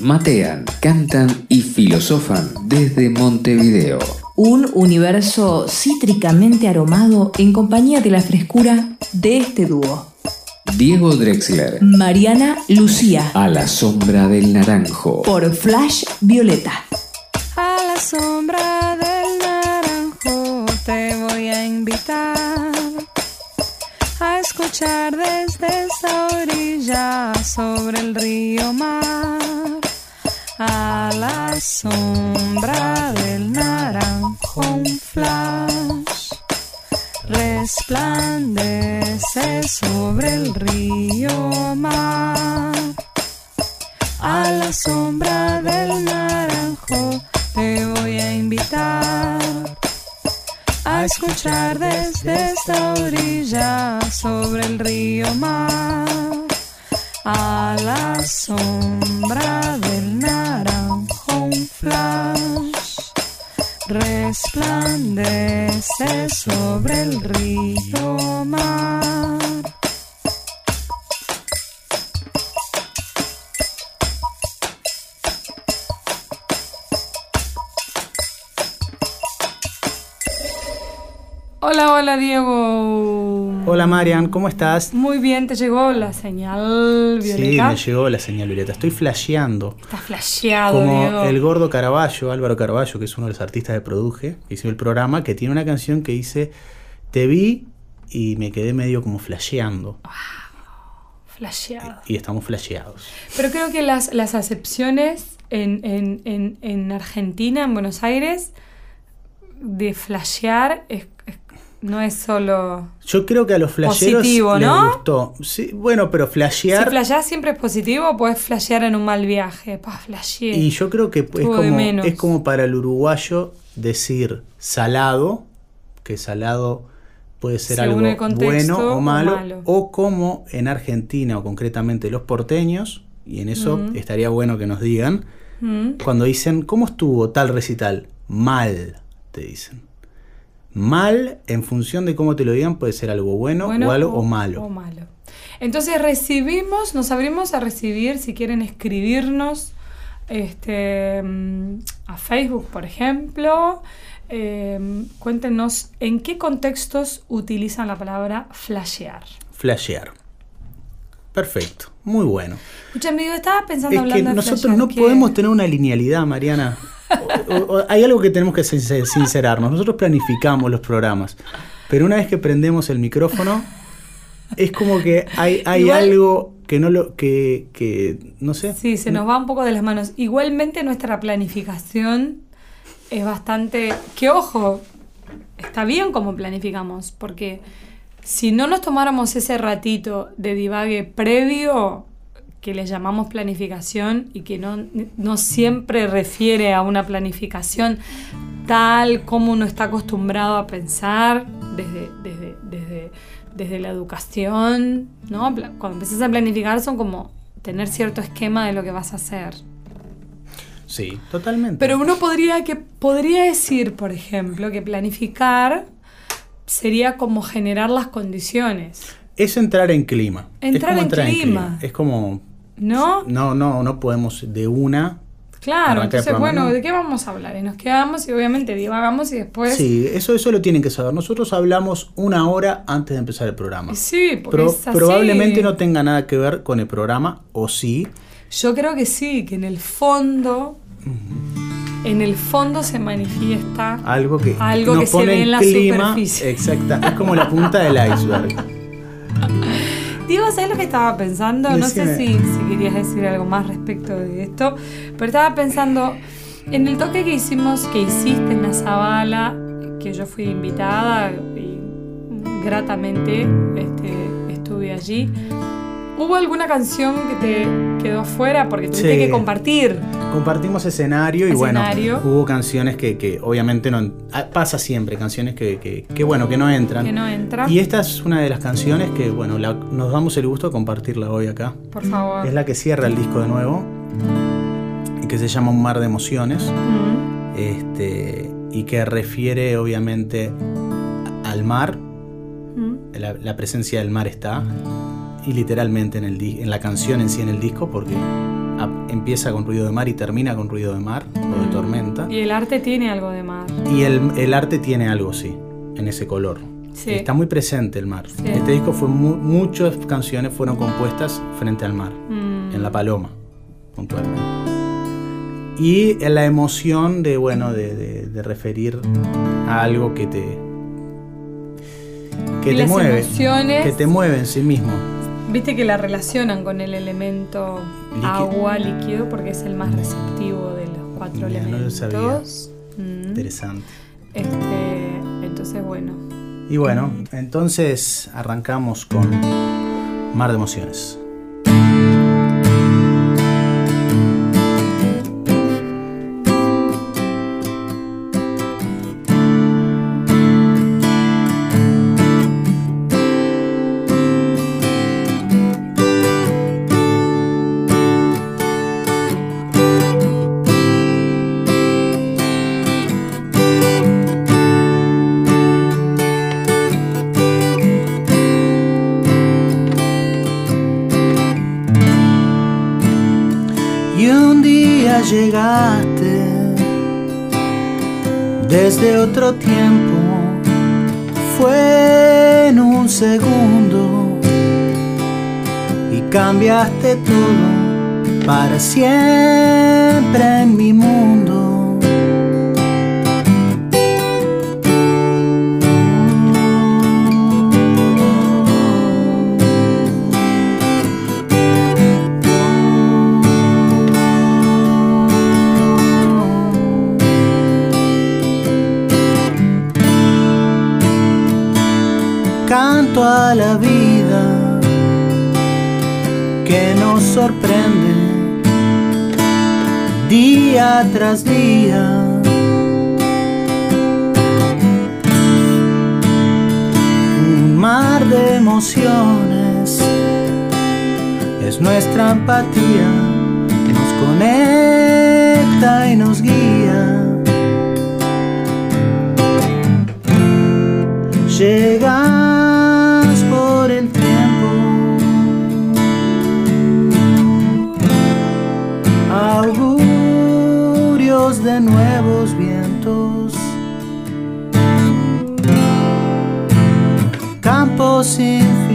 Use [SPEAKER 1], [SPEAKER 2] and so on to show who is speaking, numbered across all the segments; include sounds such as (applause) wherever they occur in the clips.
[SPEAKER 1] Matean, cantan y filosofan desde Montevideo.
[SPEAKER 2] Un universo cítricamente aromado en compañía de la frescura de este dúo.
[SPEAKER 1] Diego Drexler.
[SPEAKER 2] Mariana Lucía.
[SPEAKER 1] A la sombra del naranjo.
[SPEAKER 2] Por Flash Violeta.
[SPEAKER 3] A la sombra del naranjo te voy a invitar a escuchar desde esta orilla sobre el río mar a la sombra del naranjo un flash. Resplandece sobre el río mar. A la sombra del naranjo te voy a invitar a escuchar desde esta orilla sobre el río mar. A la sombra resplandece sobre el río mar. Hola, hola Diego.
[SPEAKER 4] Hola Marian, ¿cómo estás?
[SPEAKER 3] Muy bien, ¿te llegó la señal
[SPEAKER 4] Sí,
[SPEAKER 3] violeta?
[SPEAKER 4] me llegó la señal violeta. Estoy flasheando.
[SPEAKER 3] Estás flasheado,
[SPEAKER 4] Como
[SPEAKER 3] Diego.
[SPEAKER 4] el gordo Caraballo, Álvaro Caraballo, que es uno de los artistas de Produje, que hizo el programa, que tiene una canción que dice, te vi y me quedé medio como flasheando.
[SPEAKER 3] Flasheado.
[SPEAKER 4] Y estamos flasheados.
[SPEAKER 3] Pero creo que las, las acepciones en, en, en, en Argentina, en Buenos Aires, de flashear es, es- no es solo...
[SPEAKER 4] Yo creo que a los flasheros
[SPEAKER 3] Positivo,
[SPEAKER 4] les gustó. Sí, bueno, pero flashear...
[SPEAKER 3] Si flasheás siempre es positivo, puedes flashear en un mal viaje. Pa, flasheé.
[SPEAKER 4] Y yo creo que es como, es como para el uruguayo decir salado, que salado puede ser
[SPEAKER 3] Según
[SPEAKER 4] algo
[SPEAKER 3] contexto
[SPEAKER 4] bueno o
[SPEAKER 3] o
[SPEAKER 4] malo,
[SPEAKER 3] malo.
[SPEAKER 4] o como en Argentina o concretamente los porteños, y en eso estaría bueno que nos digan,
[SPEAKER 3] Mm.
[SPEAKER 4] cuando dicen, ¿cómo estuvo tal recital? Mal, te dicen. Mal, en función de cómo te lo digan, puede ser algo bueno,
[SPEAKER 3] Bueno
[SPEAKER 4] o algo o malo.
[SPEAKER 3] o malo. Entonces recibimos, nos abrimos a recibir, si quieren escribirnos este, mm, a Facebook, por ejemplo. eh, cuéntenos en qué contextos utilizan la palabra flashear.
[SPEAKER 4] Flashear. Perfecto, muy bueno.
[SPEAKER 3] Escucha, amigo, estaba pensando
[SPEAKER 4] Es que
[SPEAKER 3] hablando de
[SPEAKER 4] nosotros
[SPEAKER 3] flashear,
[SPEAKER 4] no
[SPEAKER 3] que-
[SPEAKER 4] podemos tener una linealidad, Mariana. Hay algo que tenemos que sincer- sincerarnos. Nosotros planificamos los programas, pero una vez que prendemos el micrófono, es como que hay, hay
[SPEAKER 3] Igual-
[SPEAKER 4] algo que no lo que, que no sé.
[SPEAKER 3] Sí, se nos va un poco de las manos. Igualmente nuestra planificación es bastante... Que ojo, está bien como planificamos, porque si no nos tomáramos ese ratito de divague previo, que le llamamos planificación y que no, no siempre refiere a una planificación tal como uno está acostumbrado a pensar desde, desde, desde, desde la educación, ¿no? Cuando empiezas a planificar son como tener cierto esquema de lo que vas a hacer.
[SPEAKER 4] Sí, totalmente.
[SPEAKER 3] Pero uno podría, que, podría decir, por ejemplo, que planificar sería como generar las condiciones,
[SPEAKER 4] es entrar en clima. Es
[SPEAKER 3] Entrar
[SPEAKER 4] como
[SPEAKER 3] en clima.
[SPEAKER 4] Es como
[SPEAKER 3] ¿no?
[SPEAKER 4] no, no, no podemos de una.
[SPEAKER 3] Claro, entonces, bueno,
[SPEAKER 4] ¿no?
[SPEAKER 3] ¿de qué vamos a hablar? Y nos quedamos y obviamente divagamos y después...
[SPEAKER 4] Sí, eso, eso lo tienen que saber. Nosotros hablamos una hora antes de empezar el programa.
[SPEAKER 3] Sí, porque
[SPEAKER 4] Pro-
[SPEAKER 3] es así.
[SPEAKER 4] probablemente no tenga nada que ver con el programa, o sí.
[SPEAKER 3] Yo creo que sí, que en el fondo, en el fondo se manifiesta
[SPEAKER 4] Algo que
[SPEAKER 3] Algo que se
[SPEAKER 4] pone
[SPEAKER 3] ve en la
[SPEAKER 4] clima.
[SPEAKER 3] superficie.
[SPEAKER 4] Exacta, es como la punta del iceberg. (laughs) (laughs)
[SPEAKER 3] Diego, ¿sabes lo que estaba pensando? No sé si, querías decir algo más respecto de esto, pero estaba pensando en el toque que hicimos, que hiciste en la Zabala, que yo fui invitada y gratamente este, estuve allí. ¿Hubo alguna canción que te quedó afuera porque tuviste
[SPEAKER 4] Sí.
[SPEAKER 3] que compartir?
[SPEAKER 4] Compartimos escenario y
[SPEAKER 3] Escenario.
[SPEAKER 4] bueno, hubo canciones que, que obviamente no... ah, Pasa siempre, canciones que, que, que, bueno, que no entran.
[SPEAKER 3] Que no entra.
[SPEAKER 4] Y esta es una de las canciones que, bueno, la- nos damos el gusto de compartirla hoy acá.
[SPEAKER 3] Por favor.
[SPEAKER 4] Es la que cierra el disco de nuevo y que se llama Un mar de emociones. Este, y que refiere obviamente al mar, la, la presencia del mar está, y literalmente en, el, en la canción en sí en el disco, porque empieza con ruido de mar y termina con ruido de mar o de tormenta.
[SPEAKER 3] Y el arte tiene algo de mar.
[SPEAKER 4] Y el, el arte tiene algo, sí, en ese color.
[SPEAKER 3] Sí.
[SPEAKER 4] Está muy presente el mar.
[SPEAKER 3] Sí.
[SPEAKER 4] Este disco fue mu- muchas canciones fueron compuestas frente al mar,
[SPEAKER 3] Mm.
[SPEAKER 4] en La Paloma, puntualmente. Y en la emoción de, bueno, de, de- de referir a algo que te que
[SPEAKER 3] Y
[SPEAKER 4] te
[SPEAKER 3] las
[SPEAKER 4] mueve,
[SPEAKER 3] emociones-
[SPEAKER 4] que te mueve en sí mismo.
[SPEAKER 3] Viste que la relacionan con el elemento
[SPEAKER 4] Líquido.
[SPEAKER 3] agua líquido porque es el más receptivo de los cuatro
[SPEAKER 4] Mira, no lo
[SPEAKER 3] elementos.
[SPEAKER 4] sabía.
[SPEAKER 3] Mm.
[SPEAKER 4] Interesante.
[SPEAKER 3] Este, entonces bueno,
[SPEAKER 4] Y bueno, entonces arrancamos con Mar de Emociones. Llegaste desde otro tiempo, fue en un segundo y cambiaste todo para siempre en mi mundo. La vida que nos sorprende día tras día. Un mar de emociones es nuestra empatía, nos conecta y nos guía. Augurios de nuevos vientos, campos infinitos.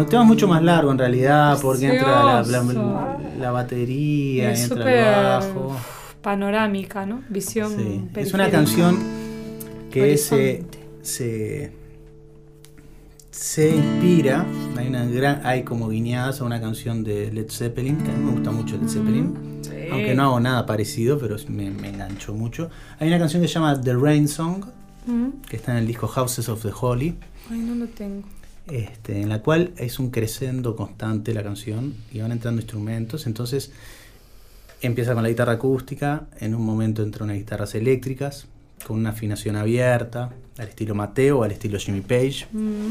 [SPEAKER 4] El tema es mucho más largo en realidad porque entra la, la-
[SPEAKER 3] Precioso.
[SPEAKER 4] la batería,
[SPEAKER 3] es
[SPEAKER 4] entra
[SPEAKER 3] súper
[SPEAKER 4] el bajo.
[SPEAKER 3] panorámica, ¿no? Visión
[SPEAKER 4] Sí. Es una canción que se,
[SPEAKER 3] Horizonte.
[SPEAKER 4] se, se inspira, hay, una gran, hay como guiñadas a una canción de Led Zeppelin, que a mí me gusta mucho Led Zeppelin,
[SPEAKER 3] Sí.
[SPEAKER 4] aunque no hago nada parecido, pero me, me enganchó mucho. Hay una canción que se llama The Rain Song,
[SPEAKER 3] Mm.
[SPEAKER 4] que está en el disco Houses of the Holy,
[SPEAKER 3] Ay, no lo tengo.
[SPEAKER 4] Este, en la cual es un crescendo constante la canción y van entrando instrumentos, entonces empieza con la guitarra acústica, en un momento entra unas guitarras eléctricas, con una afinación abierta, al estilo Mateo, al estilo Jimmy Page,
[SPEAKER 3] Mm.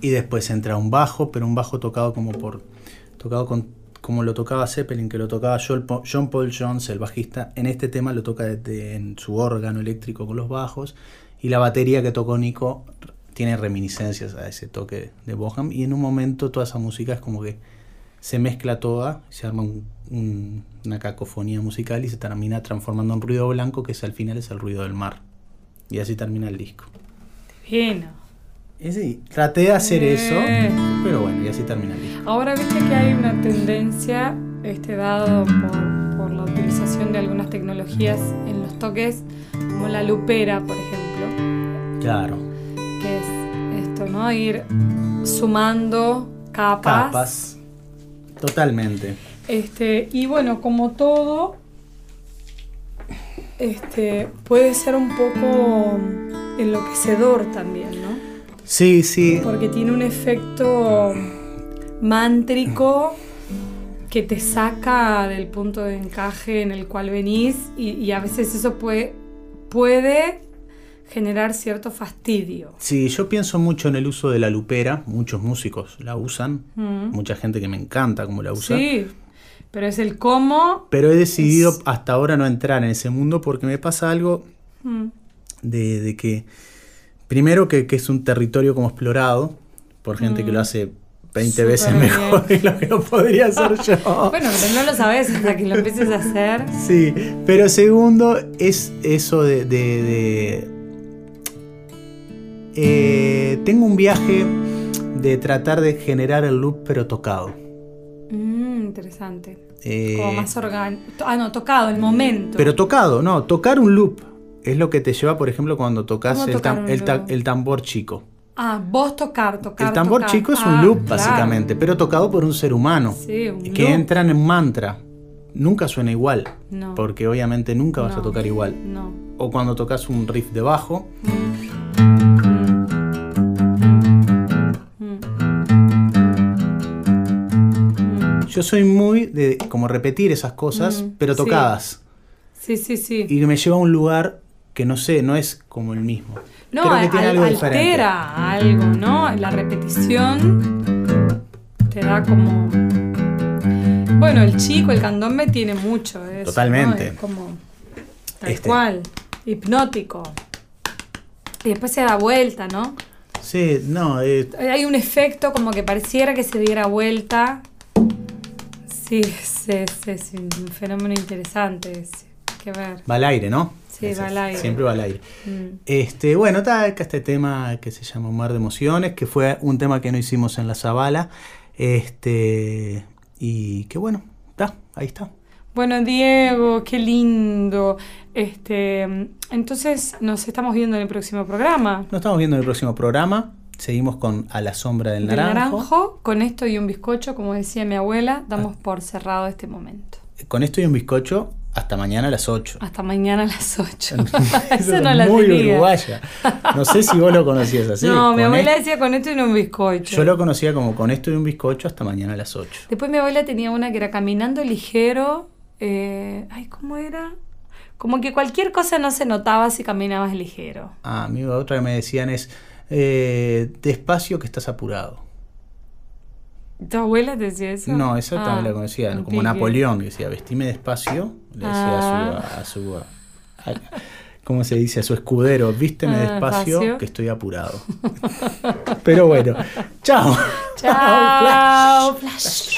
[SPEAKER 4] y después entra un bajo, pero un bajo tocado como por tocado con, como lo tocaba Zeppelin, que lo tocaba John Paul Jones, el bajista, en este tema lo toca desde- en su órgano eléctrico con los bajos, y la batería que tocó Nico tiene reminiscencias a ese toque de Boham, y en un momento toda esa música es como que se mezcla toda, se arma un- un- una cacofonía musical y se termina transformando en ruido blanco, que es al final es el ruido del mar. Y así termina el disco. Y sí, traté de hacer eso,
[SPEAKER 3] Eh.
[SPEAKER 4] pero bueno, y así termina el disco.
[SPEAKER 3] Ahora viste que hay una tendencia, este, dado por, por la utilización de algunas tecnologías en los toques, como la lupera, por ejemplo,
[SPEAKER 4] Claro.
[SPEAKER 3] ¿No? Ir sumando capas.
[SPEAKER 4] Capas. Totalmente.
[SPEAKER 3] Este, y bueno, como todo, este, puede ser un poco enloquecedor también, ¿no?
[SPEAKER 4] Sí, sí.
[SPEAKER 3] Porque tiene un efecto mántrico que te saca del punto de encaje en el cual venís y, y a veces eso puede, puede generar cierto fastidio.
[SPEAKER 4] Sí, yo pienso mucho en el uso de la lupera. Muchos músicos la usan.
[SPEAKER 3] Mm.
[SPEAKER 4] Mucha gente que me encanta cómo la usa.
[SPEAKER 3] Sí, pero es el cómo.
[SPEAKER 4] Pero he decidido
[SPEAKER 3] Es-
[SPEAKER 4] hasta ahora no entrar en ese mundo porque me pasa algo
[SPEAKER 3] Mm,
[SPEAKER 4] de, de que, primero que, que es un territorio como explorado por gente que lo hace 20
[SPEAKER 3] Mm. Súper
[SPEAKER 4] veces
[SPEAKER 3] bien.
[SPEAKER 4] mejor de lo que lo podría hacer yo. (laughs)
[SPEAKER 3] Bueno, pero no lo sabes hasta que lo empieces a hacer.
[SPEAKER 4] Sí, pero segundo es eso de... de- de- eh, tengo un viaje de tratar de generar el loop pero tocado.
[SPEAKER 3] Mm, interesante.
[SPEAKER 4] Eh,
[SPEAKER 3] Como más orgánico. Ah, no, tocado, el momento.
[SPEAKER 4] pero tocado, no, tocar un loop es lo que te lleva, por ejemplo, cuando tocas
[SPEAKER 3] ¿Cómo
[SPEAKER 4] el,
[SPEAKER 3] tocar
[SPEAKER 4] tam-
[SPEAKER 3] un
[SPEAKER 4] el ta-
[SPEAKER 3] loop?
[SPEAKER 4] el tambor chico.
[SPEAKER 3] Ah, vos tocar, tocar.
[SPEAKER 4] el tambor
[SPEAKER 3] tocar.
[SPEAKER 4] chico es
[SPEAKER 3] Ah,
[SPEAKER 4] un loop,
[SPEAKER 3] claro.
[SPEAKER 4] básicamente, pero tocado por un ser humano.
[SPEAKER 3] Sí, un
[SPEAKER 4] que
[SPEAKER 3] loop.
[SPEAKER 4] entra en mantra. Nunca suena igual,
[SPEAKER 3] No.
[SPEAKER 4] porque obviamente nunca vas a tocar igual.
[SPEAKER 3] No.
[SPEAKER 4] O cuando tocas un riff de bajo,
[SPEAKER 3] Mm.
[SPEAKER 4] Yo soy muy de como repetir esas cosas,
[SPEAKER 3] Mm,
[SPEAKER 4] pero tocadas.
[SPEAKER 3] Sí, sí, sí.
[SPEAKER 4] Y me lleva a un lugar que no sé, no es como el mismo.
[SPEAKER 3] No,
[SPEAKER 4] Creo que tiene
[SPEAKER 3] al-
[SPEAKER 4] algo
[SPEAKER 3] altera
[SPEAKER 4] diferente.
[SPEAKER 3] algo, ¿no? La repetición te da como. Bueno, el chico, el candombe tiene mucho eso.
[SPEAKER 4] Totalmente.
[SPEAKER 3] ¿no? Es como. Tal
[SPEAKER 4] Este.
[SPEAKER 3] cual. Hipnótico. Y después se da vuelta, ¿no?
[SPEAKER 4] Sí, no, eh,
[SPEAKER 3] Hay un efecto como que pareciera que se diera vuelta. Sí, es, es- es un fenómeno interesante. es- que ver.
[SPEAKER 4] va al aire, ¿no?
[SPEAKER 3] Sí, va al aire.
[SPEAKER 4] Siempre va al aire.
[SPEAKER 3] Mm.
[SPEAKER 4] Este, bueno, está acá este tema que se llama mar de emociones, que fue un tema que no hicimos en la Zabala. Este, y que bueno, está, ahí está.
[SPEAKER 3] Bueno, Diego, qué lindo. Este, entonces nos estamos viendo en el próximo programa.
[SPEAKER 4] Nos estamos viendo en el próximo programa. Seguimos con A la sombra del
[SPEAKER 3] Del
[SPEAKER 4] naranjo.
[SPEAKER 3] naranjo, con esto y un bizcocho, como decía mi abuela, damos por cerrado este momento.
[SPEAKER 4] Con esto y un bizcocho, hasta mañana a las 8.
[SPEAKER 3] Hasta mañana a las 8. (laughs)
[SPEAKER 4] Eso (laughs)
[SPEAKER 3] Eso
[SPEAKER 4] es
[SPEAKER 3] no la
[SPEAKER 4] muy
[SPEAKER 3] tenía.
[SPEAKER 4] uruguaya. No sé si vos lo conocías así.
[SPEAKER 3] no, mi abuela
[SPEAKER 4] es-
[SPEAKER 3] decía con esto y un bizcocho.
[SPEAKER 4] Yo lo conocía como con esto y un bizcocho hasta mañana a las 8.
[SPEAKER 3] Después mi abuela tenía una que era caminando ligero. eh, ay, ¿cómo era? Como que cualquier cosa no se notaba si caminabas ligero.
[SPEAKER 4] Ah, a mí otra que me decían es, eh, despacio que estás apurado.
[SPEAKER 3] ¿Tu abuela te decía eso?
[SPEAKER 4] No, esa
[SPEAKER 3] Ah,
[SPEAKER 4] también la conocía,
[SPEAKER 3] un
[SPEAKER 4] como
[SPEAKER 3] pique.
[SPEAKER 4] Napoleón, que decía, vestime despacio, le decía
[SPEAKER 3] Ah.
[SPEAKER 4] a su, a su a- ¿cómo se dice? A su escudero, vísteme
[SPEAKER 3] Ah,
[SPEAKER 4] despacio,
[SPEAKER 3] despacio.
[SPEAKER 4] que estoy apurado. (laughs) Pero bueno, chao.
[SPEAKER 3] Chao. (laughs) Flash, flash.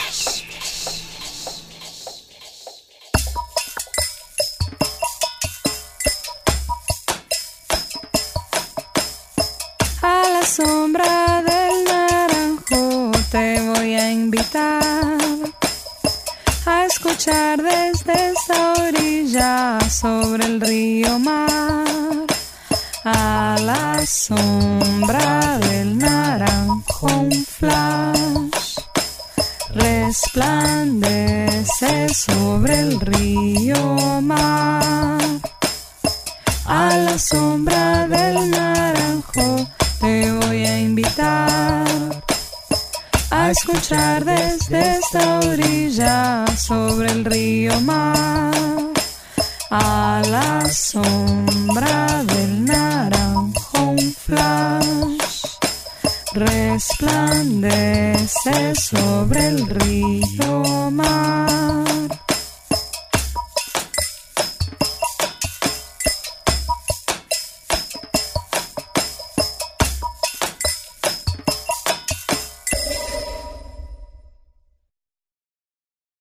[SPEAKER 3] Sobre el río mar. A la sombra del naranjo un flash resplandece sobre el río mar. A la sombra del naranjo te voy a invitar a escuchar desde esta orilla sobre el río mar. A la sombra del naranjo un flash resplandece sobre el río mar.